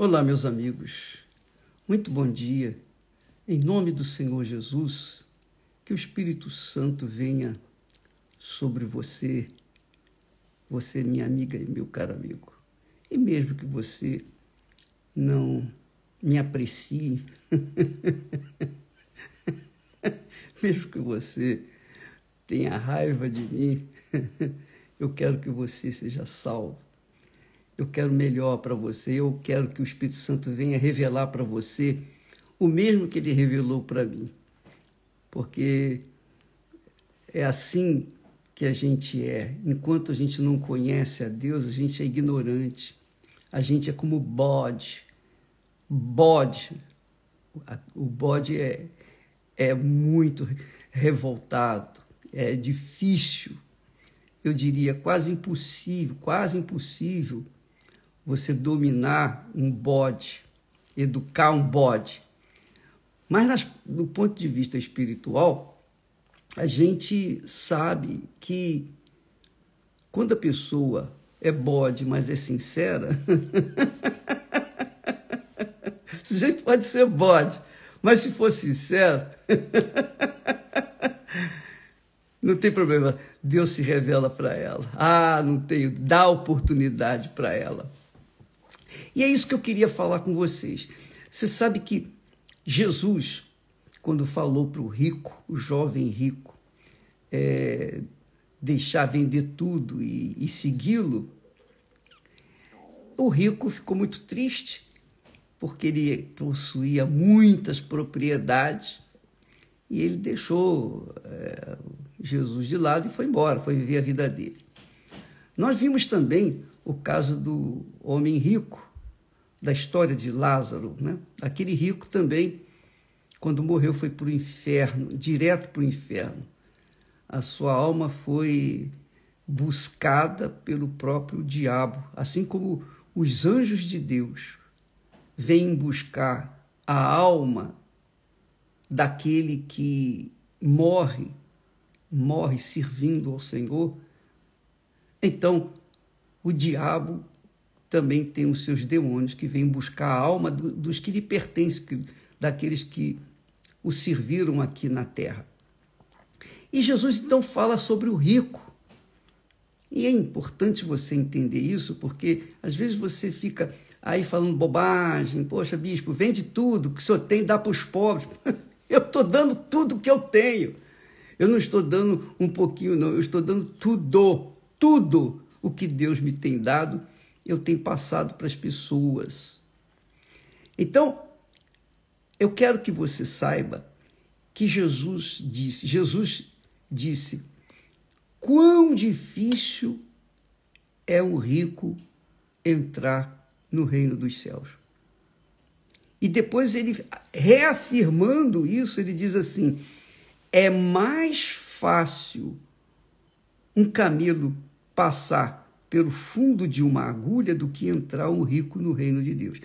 Olá, meus amigos. Muito bom dia. Em nome do Senhor Jesus, que o Espírito Santo venha sobre você, você, minha amiga e meu caro amigo. E mesmo que você não me aprecie, mesmo que você tenha raiva de mim, eu quero que você seja salvo eu quero melhor para você, eu quero que o Espírito Santo venha revelar para você o mesmo que ele revelou para mim. Porque é assim que a gente é. Enquanto a gente não conhece a Deus, a gente é ignorante. A gente é como bode. Bode. O bode é, é muito revoltado, é difícil, eu diria quase impossível, quase impossível você dominar um bode, educar um bode. Mas nas, do ponto de vista espiritual, a gente sabe que quando a pessoa é bode, mas é sincera, o sujeito pode ser bode, mas se for sincero, não tem problema. Deus se revela para ela. Ah, não tenho, dá oportunidade para ela. E é isso que eu queria falar com vocês. Você sabe que Jesus, quando falou para o rico, o jovem rico, é, deixar vender tudo e, e segui-lo, o rico ficou muito triste, porque ele possuía muitas propriedades e ele deixou é, Jesus de lado e foi embora, foi viver a vida dele. Nós vimos também o caso do homem rico, da história de Lázaro, né? aquele rico também, quando morreu, foi para o inferno, direto para o inferno. A sua alma foi buscada pelo próprio diabo, assim como os anjos de Deus vêm buscar a alma daquele que morre, morre servindo ao Senhor. Então, o diabo também tem os seus demônios que vêm buscar a alma do, dos que lhe pertencem, que, daqueles que o serviram aqui na terra. E Jesus então fala sobre o rico. E é importante você entender isso, porque às vezes você fica aí falando bobagem, poxa, bispo, vende tudo que o senhor tem, dá para os pobres. Eu estou dando tudo que eu tenho. Eu não estou dando um pouquinho, não, eu estou dando tudo, tudo o que Deus me tem dado eu tenho passado para as pessoas. Então, eu quero que você saiba que Jesus disse, Jesus disse, quão difícil é o rico entrar no reino dos céus. E depois ele, reafirmando isso, ele diz assim: é mais fácil um camelo passar pelo fundo de uma agulha do que entrar um rico no reino de Deus.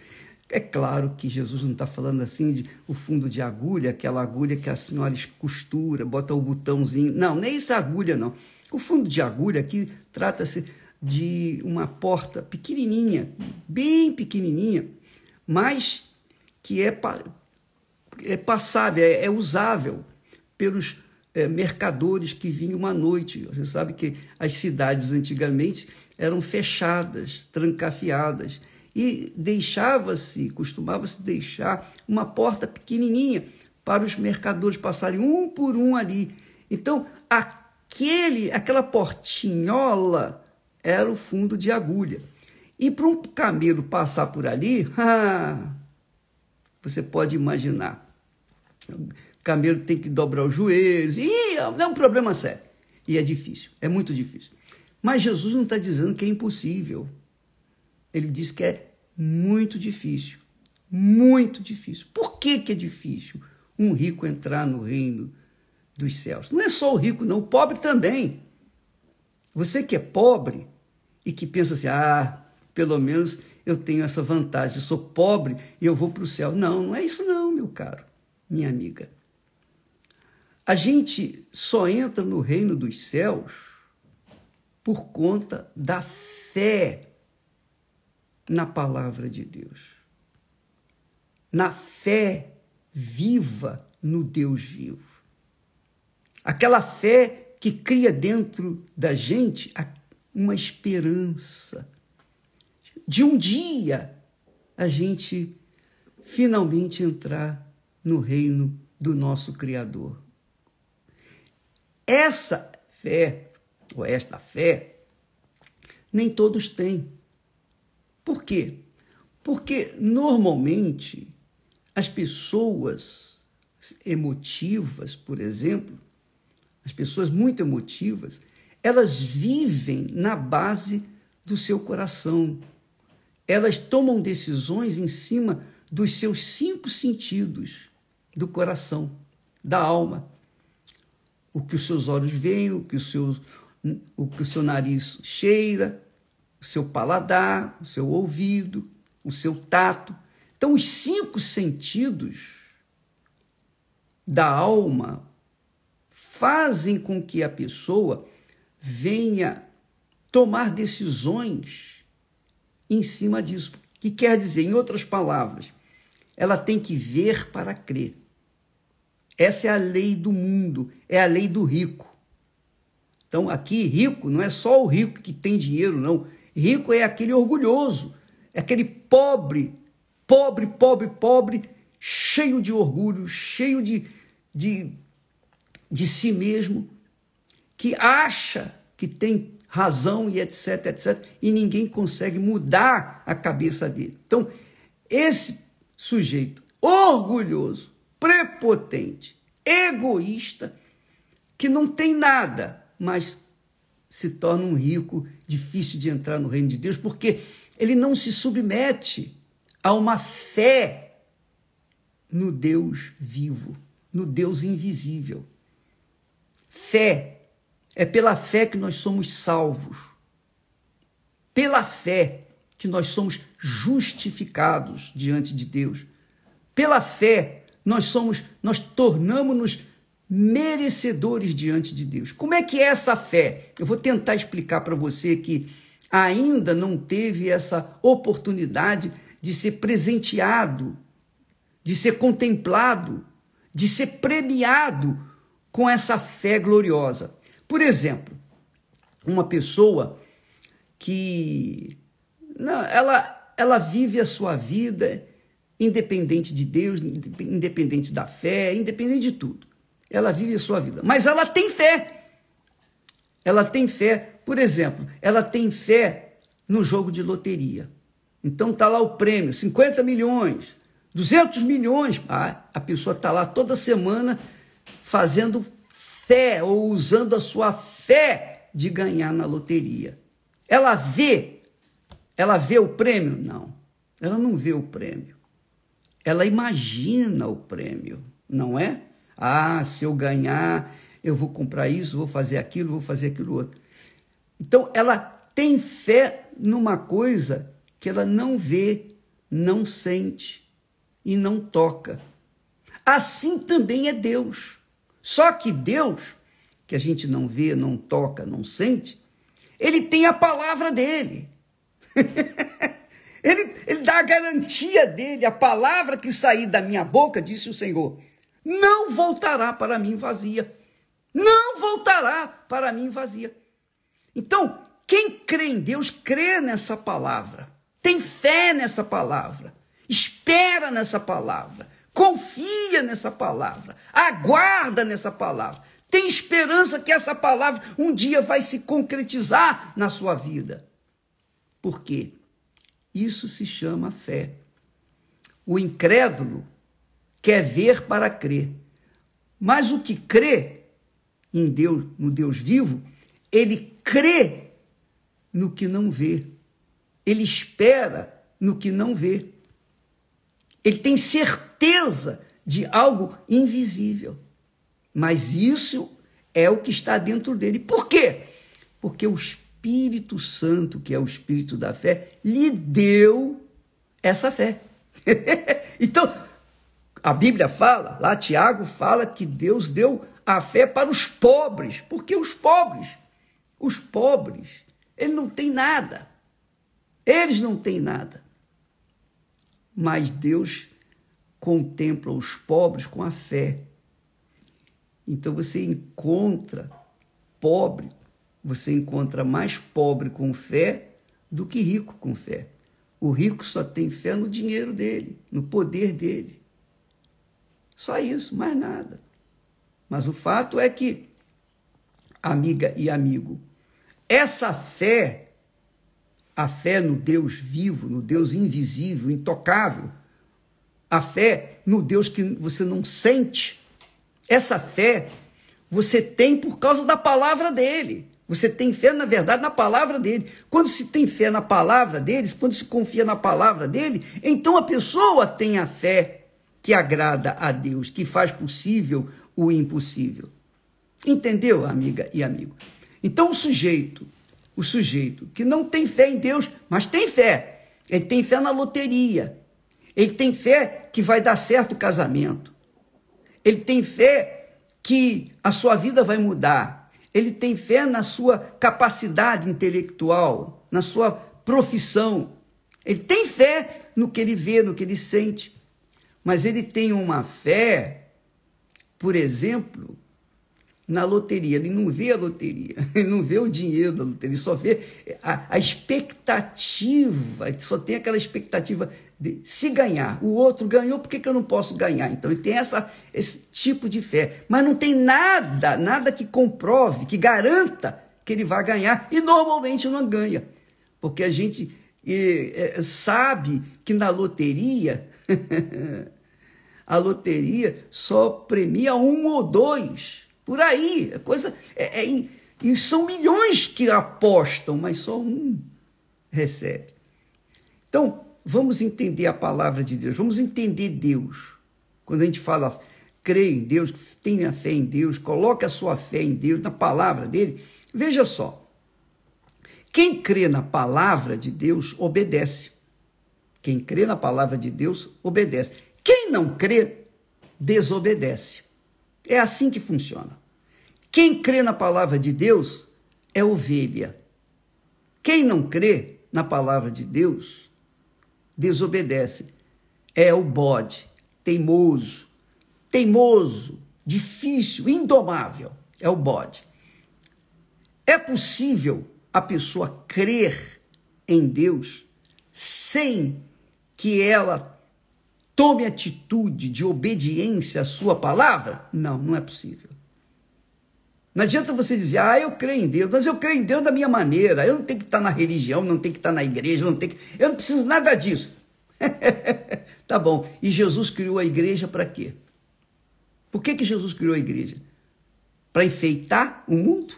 É claro que Jesus não está falando assim de o fundo de agulha, aquela agulha que a senhora costura, bota o botãozinho. Não, nem essa agulha, não. O fundo de agulha aqui trata-se de uma porta pequenininha, bem pequenininha, mas que é, é passável, é, é usável pelos é, mercadores que vinham à noite. Você sabe que as cidades antigamente eram fechadas, trancafiadas, e deixava-se, costumava-se deixar uma porta pequenininha para os mercadores passarem um por um ali. Então, aquele, aquela portinhola era o fundo de agulha. E para um camelo passar por ali, ah, você pode imaginar. O camelo tem que dobrar os joelhos, e é um problema sério. E é difícil, é muito difícil. Mas Jesus não está dizendo que é impossível. Ele diz que é muito difícil. Muito difícil. Por que, que é difícil um rico entrar no reino dos céus? Não é só o rico, não, o pobre também. Você que é pobre e que pensa assim, ah, pelo menos eu tenho essa vantagem, eu sou pobre e eu vou para o céu. Não, não é isso não, meu caro, minha amiga. A gente só entra no reino dos céus por conta da fé na palavra de Deus. na fé viva no Deus vivo. Aquela fé que cria dentro da gente uma esperança de um dia a gente finalmente entrar no reino do nosso Criador. Essa fé, ou esta fé, nem todos têm. Por quê? Porque normalmente as pessoas emotivas, por exemplo, as pessoas muito emotivas, elas vivem na base do seu coração. Elas tomam decisões em cima dos seus cinco sentidos do coração, da alma. O que os seus olhos veem, o que, os seus, o que o seu nariz cheira, o seu paladar, o seu ouvido, o seu tato. Então, os cinco sentidos da alma fazem com que a pessoa venha tomar decisões em cima disso. Que quer dizer, em outras palavras, ela tem que ver para crer. Essa é a lei do mundo, é a lei do rico. Então, aqui, rico não é só o rico que tem dinheiro, não. Rico é aquele orgulhoso, é aquele pobre, pobre, pobre, pobre, cheio de orgulho, cheio de, de, de si mesmo, que acha que tem razão e etc, etc, e ninguém consegue mudar a cabeça dele. Então, esse sujeito orgulhoso, prepotente, egoísta, que não tem nada, mas se torna um rico difícil de entrar no reino de Deus, porque ele não se submete a uma fé no Deus vivo, no Deus invisível. Fé é pela fé que nós somos salvos. Pela fé que nós somos justificados diante de Deus. Pela fé, nós somos, nós tornamos-nos merecedores diante de Deus. Como é que é essa fé? Eu vou tentar explicar para você que ainda não teve essa oportunidade de ser presenteado, de ser contemplado, de ser premiado com essa fé gloriosa. Por exemplo, uma pessoa que não, ela, ela vive a sua vida independente de Deus, independente da fé, independente de tudo. Ela vive a sua vida. Mas ela tem fé. Ela tem fé, por exemplo, ela tem fé no jogo de loteria. Então tá lá o prêmio, 50 milhões, 200 milhões. Ah, a pessoa tá lá toda semana fazendo fé ou usando a sua fé de ganhar na loteria. Ela vê ela vê o prêmio? Não. Ela não vê o prêmio. Ela imagina o prêmio, não é? Ah, se eu ganhar, eu vou comprar isso, vou fazer aquilo, vou fazer aquilo outro. Então, ela tem fé numa coisa que ela não vê, não sente e não toca. Assim também é Deus. Só que Deus, que a gente não vê, não toca, não sente, ele tem a palavra dele. ele, ele dá a garantia dele, a palavra que sair da minha boca, disse o Senhor, não voltará para mim vazia. Não voltará para mim vazia. Então, quem crê em Deus, crê nessa palavra, tem fé nessa palavra, espera nessa palavra, confia nessa palavra, aguarda nessa palavra, tem esperança que essa palavra um dia vai se concretizar na sua vida. Por quê? Isso se chama fé. O incrédulo quer ver para crer. Mas o que crê em Deus, no Deus vivo, ele crê no que não vê. Ele espera no que não vê. Ele tem certeza de algo invisível. Mas isso é o que está dentro dele. Por quê? Porque os Espírito Santo, que é o Espírito da fé, lhe deu essa fé. então, a Bíblia fala, lá Tiago fala que Deus deu a fé para os pobres. Porque os pobres, os pobres, ele não tem nada. Eles não têm nada. Mas Deus contempla os pobres com a fé. Então você encontra pobre, você encontra mais pobre com fé do que rico com fé. O rico só tem fé no dinheiro dele, no poder dele. Só isso, mais nada. Mas o fato é que, amiga e amigo, essa fé, a fé no Deus vivo, no Deus invisível, intocável, a fé no Deus que você não sente, essa fé você tem por causa da palavra dele. Você tem fé, na verdade, na palavra dele. Quando se tem fé na palavra deles, quando se confia na palavra dele, então a pessoa tem a fé que agrada a Deus, que faz possível o impossível. Entendeu, amiga e amigo? Então o sujeito, o sujeito que não tem fé em Deus, mas tem fé, ele tem fé na loteria, ele tem fé que vai dar certo o casamento, ele tem fé que a sua vida vai mudar, ele tem fé na sua capacidade intelectual, na sua profissão, ele tem fé no que ele vê, no que ele sente, mas ele tem uma fé, por exemplo, na loteria. Ele não vê a loteria, ele não vê o dinheiro da loteria, ele só vê a, a expectativa, ele só tem aquela expectativa de se ganhar. O outro ganhou, por que, que eu não posso ganhar? Então ele tem essa, esse tipo de fé. Mas não tem nada, nada que comprove, que garanta que ele vai ganhar. E normalmente não ganha. Porque a gente é, sabe que na loteria a loteria só premia um ou dois. Por aí, a coisa é, é, e são milhões que apostam, mas só um recebe. Então, vamos entender a palavra de Deus, vamos entender Deus. Quando a gente fala, crê em Deus, tenha fé em Deus, coloque a sua fé em Deus, na palavra dele, veja só. Quem crê na palavra de Deus, obedece. Quem crê na palavra de Deus, obedece. Quem não crê, desobedece. É assim que funciona. Quem crê na palavra de Deus é ovelha. Quem não crê na palavra de Deus, desobedece. É o bode, teimoso, teimoso, difícil, indomável. É o bode. É possível a pessoa crer em Deus sem que ela tome atitude de obediência à sua palavra? Não, não é possível. Não adianta você dizer, ah, eu creio em Deus, mas eu creio em Deus da minha maneira. Eu não tenho que estar na religião, não tenho que estar na igreja, não tenho que... eu não preciso nada disso. tá bom. E Jesus criou a igreja para quê? Por que, que Jesus criou a igreja? Para enfeitar o mundo?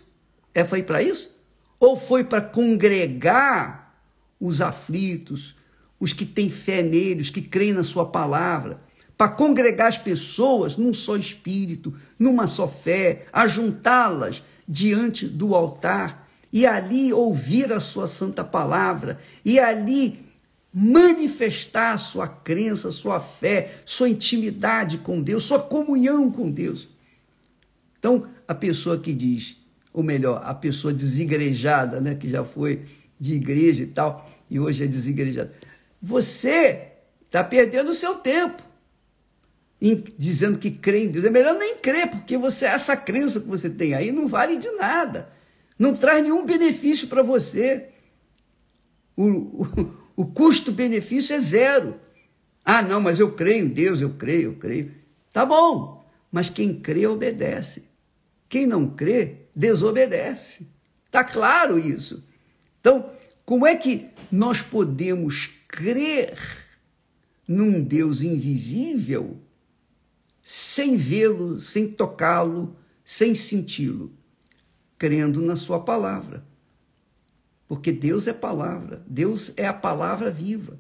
É, foi para isso? Ou foi para congregar os aflitos, os que têm fé nele, os que creem na sua palavra, para congregar as pessoas num só espírito, numa só fé, ajuntá-las diante do altar e ali ouvir a sua santa palavra e ali manifestar a sua crença, sua fé, sua intimidade com Deus, sua comunhão com Deus. Então, a pessoa que diz, ou melhor, a pessoa desigrejada, né, que já foi de igreja e tal, e hoje é desigrejada, você está perdendo o seu tempo em, dizendo que crê em Deus. É melhor nem crer, porque você essa crença que você tem aí não vale de nada. Não traz nenhum benefício para você. O, o, o custo-benefício é zero. Ah, não, mas eu creio em Deus, eu creio, eu creio. Tá bom, mas quem crê obedece. Quem não crê, desobedece. Tá claro isso. Então, como é que nós podemos crer num Deus invisível sem vê-lo, sem tocá-lo, sem senti-lo, crendo na Sua palavra. Porque Deus é palavra, Deus é a palavra viva.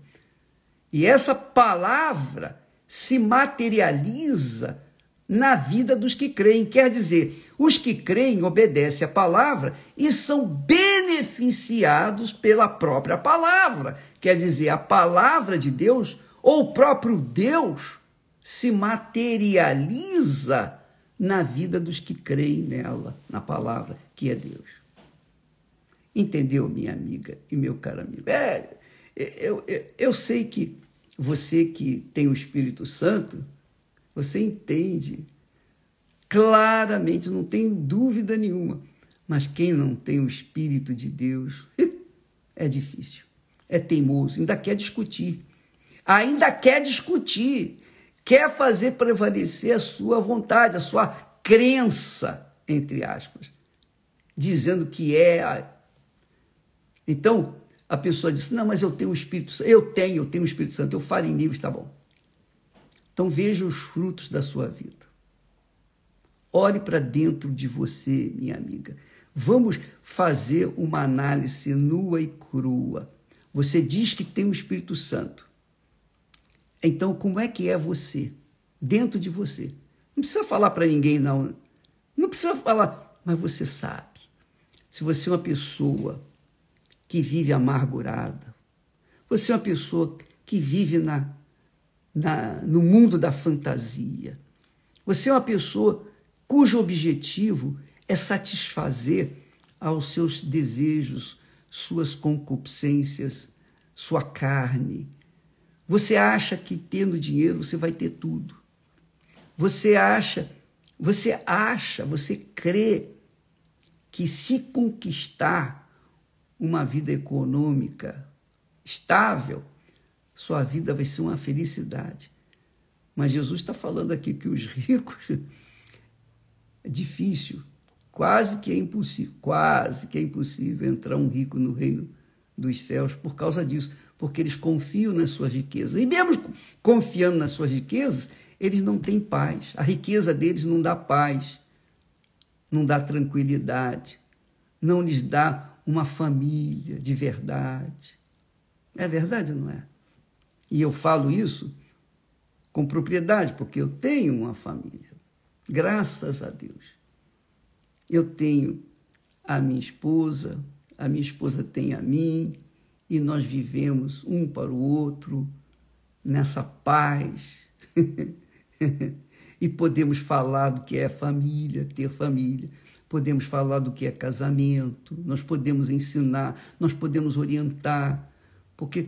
E essa palavra se materializa na vida dos que creem. Quer dizer, os que creem obedecem a palavra e são beneficiados pela própria palavra. Quer dizer, a palavra de Deus ou o próprio Deus se materializa na vida dos que creem nela, na palavra que é Deus. Entendeu, minha amiga e meu caro amigo? É, eu, eu, eu sei que você que tem o Espírito Santo, você entende claramente, não tem dúvida nenhuma. Mas quem não tem o Espírito de Deus é difícil, é teimoso, ainda quer discutir, ainda quer discutir, quer fazer prevalecer a sua vontade, a sua crença, entre aspas, dizendo que é. Então, a pessoa diz: Não, mas eu tenho o Espírito Santo. Eu tenho, eu tenho o Espírito Santo. Eu falo em línguas, tá bom. Então veja os frutos da sua vida. Olhe para dentro de você, minha amiga. Vamos fazer uma análise nua e crua. Você diz que tem o Espírito Santo. Então, como é que é você? Dentro de você. Não precisa falar para ninguém, não. Não precisa falar, mas você sabe. Se você é uma pessoa que vive amargurada, você é uma pessoa que vive na, na, no mundo da fantasia, você é uma pessoa cujo objetivo é satisfazer aos seus desejos, suas concupiscências, sua carne. Você acha que tendo dinheiro você vai ter tudo. Você acha, você acha, você crê que se conquistar uma vida econômica estável, sua vida vai ser uma felicidade. Mas Jesus está falando aqui que os ricos é difícil, quase que é impossível, quase que é impossível entrar um rico no reino dos céus por causa disso, porque eles confiam nas suas riquezas. E mesmo confiando nas suas riquezas, eles não têm paz. A riqueza deles não dá paz, não dá tranquilidade, não lhes dá uma família de verdade. É verdade ou não é? E eu falo isso com propriedade, porque eu tenho uma família. Graças a Deus. Eu tenho a minha esposa, a minha esposa tem a mim, e nós vivemos um para o outro nessa paz. e podemos falar do que é família, ter família podemos falar do que é casamento, nós podemos ensinar, nós podemos orientar, porque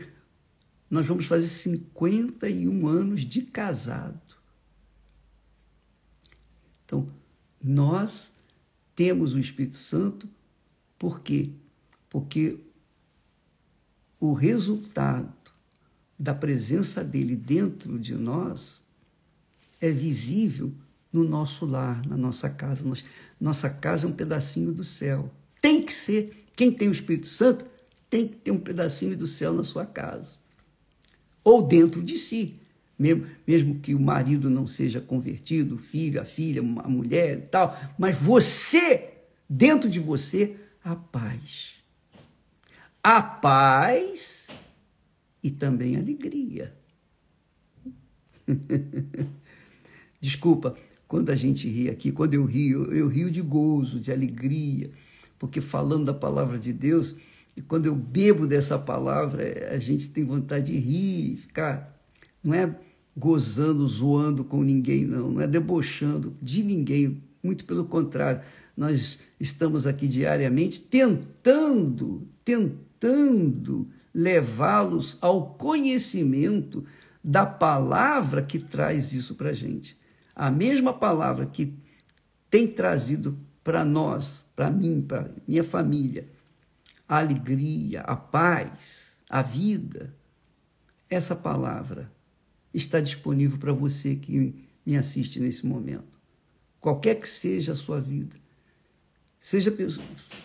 nós vamos fazer 51 anos de casado. Então, nós temos o Espírito Santo, por quê? Porque o resultado da presença dele dentro de nós é visível no nosso lar, na nossa casa. Nossa casa é um pedacinho do céu. Tem que ser. Quem tem o Espírito Santo tem que ter um pedacinho do céu na sua casa. Ou dentro de si. Mesmo, mesmo que o marido não seja convertido, o filho, a filha, a mulher e tal, mas você, dentro de você, a paz. A paz e também alegria. Desculpa, quando a gente ri aqui, quando eu rio, eu rio de gozo, de alegria, porque falando da palavra de Deus, e quando eu bebo dessa palavra, a gente tem vontade de rir, ficar, não é gozando, zoando com ninguém, não, não é debochando de ninguém, muito pelo contrário, nós estamos aqui diariamente tentando, tentando levá-los ao conhecimento da palavra que traz isso para a gente. A mesma palavra que tem trazido para nós, para mim, para minha família, a alegria, a paz, a vida, essa palavra está disponível para você que me assiste nesse momento. Qualquer que seja a sua vida, seja,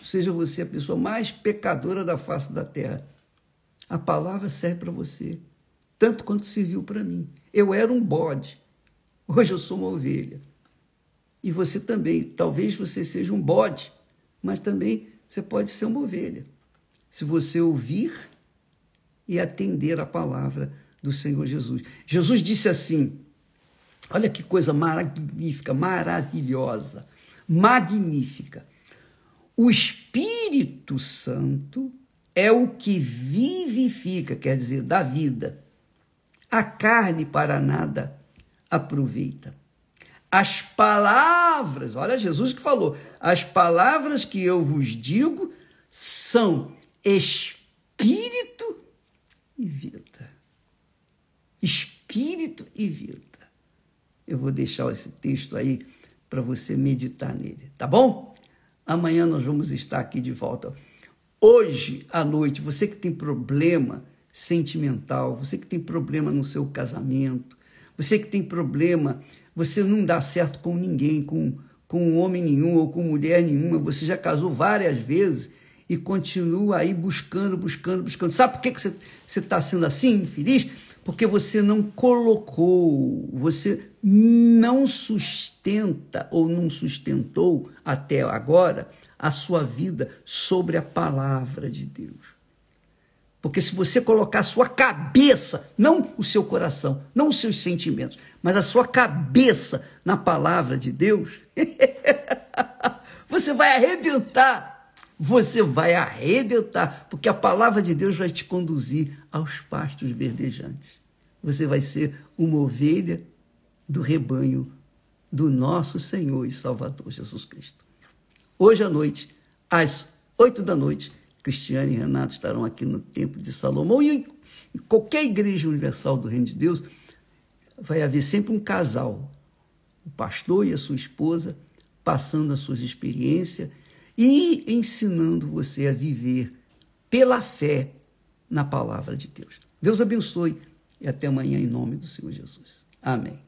seja você a pessoa mais pecadora da face da terra, a palavra serve para você, tanto quanto serviu para mim. Eu era um bode, Hoje eu sou uma ovelha. E você também, talvez você seja um bode, mas também você pode ser uma ovelha. Se você ouvir e atender a palavra do Senhor Jesus. Jesus disse assim: olha que coisa magnífica, maravilhosa, magnífica. O Espírito Santo é o que vivifica, quer dizer, dá vida. A carne para nada aproveita. As palavras, olha Jesus que falou, as palavras que eu vos digo são espírito e vida. espírito e vida. Eu vou deixar esse texto aí para você meditar nele, tá bom? Amanhã nós vamos estar aqui de volta. Hoje à noite, você que tem problema sentimental, você que tem problema no seu casamento, você que tem problema, você não dá certo com ninguém, com, com homem nenhum ou com mulher nenhuma, você já casou várias vezes e continua aí buscando, buscando, buscando. Sabe por que, que você está sendo assim, infeliz? Porque você não colocou, você não sustenta ou não sustentou até agora a sua vida sobre a palavra de Deus. Porque se você colocar a sua cabeça, não o seu coração, não os seus sentimentos, mas a sua cabeça na palavra de Deus, você vai arrebentar. Você vai arrebentar, porque a palavra de Deus vai te conduzir aos pastos verdejantes. Você vai ser uma ovelha do rebanho do nosso Senhor e Salvador Jesus Cristo. Hoje à noite, às oito da noite, Cristiane e Renato estarão aqui no Templo de Salomão e em qualquer igreja universal do Reino de Deus vai haver sempre um casal, o pastor e a sua esposa, passando as suas experiências e ensinando você a viver pela fé na palavra de Deus. Deus abençoe e até amanhã em nome do Senhor Jesus. Amém.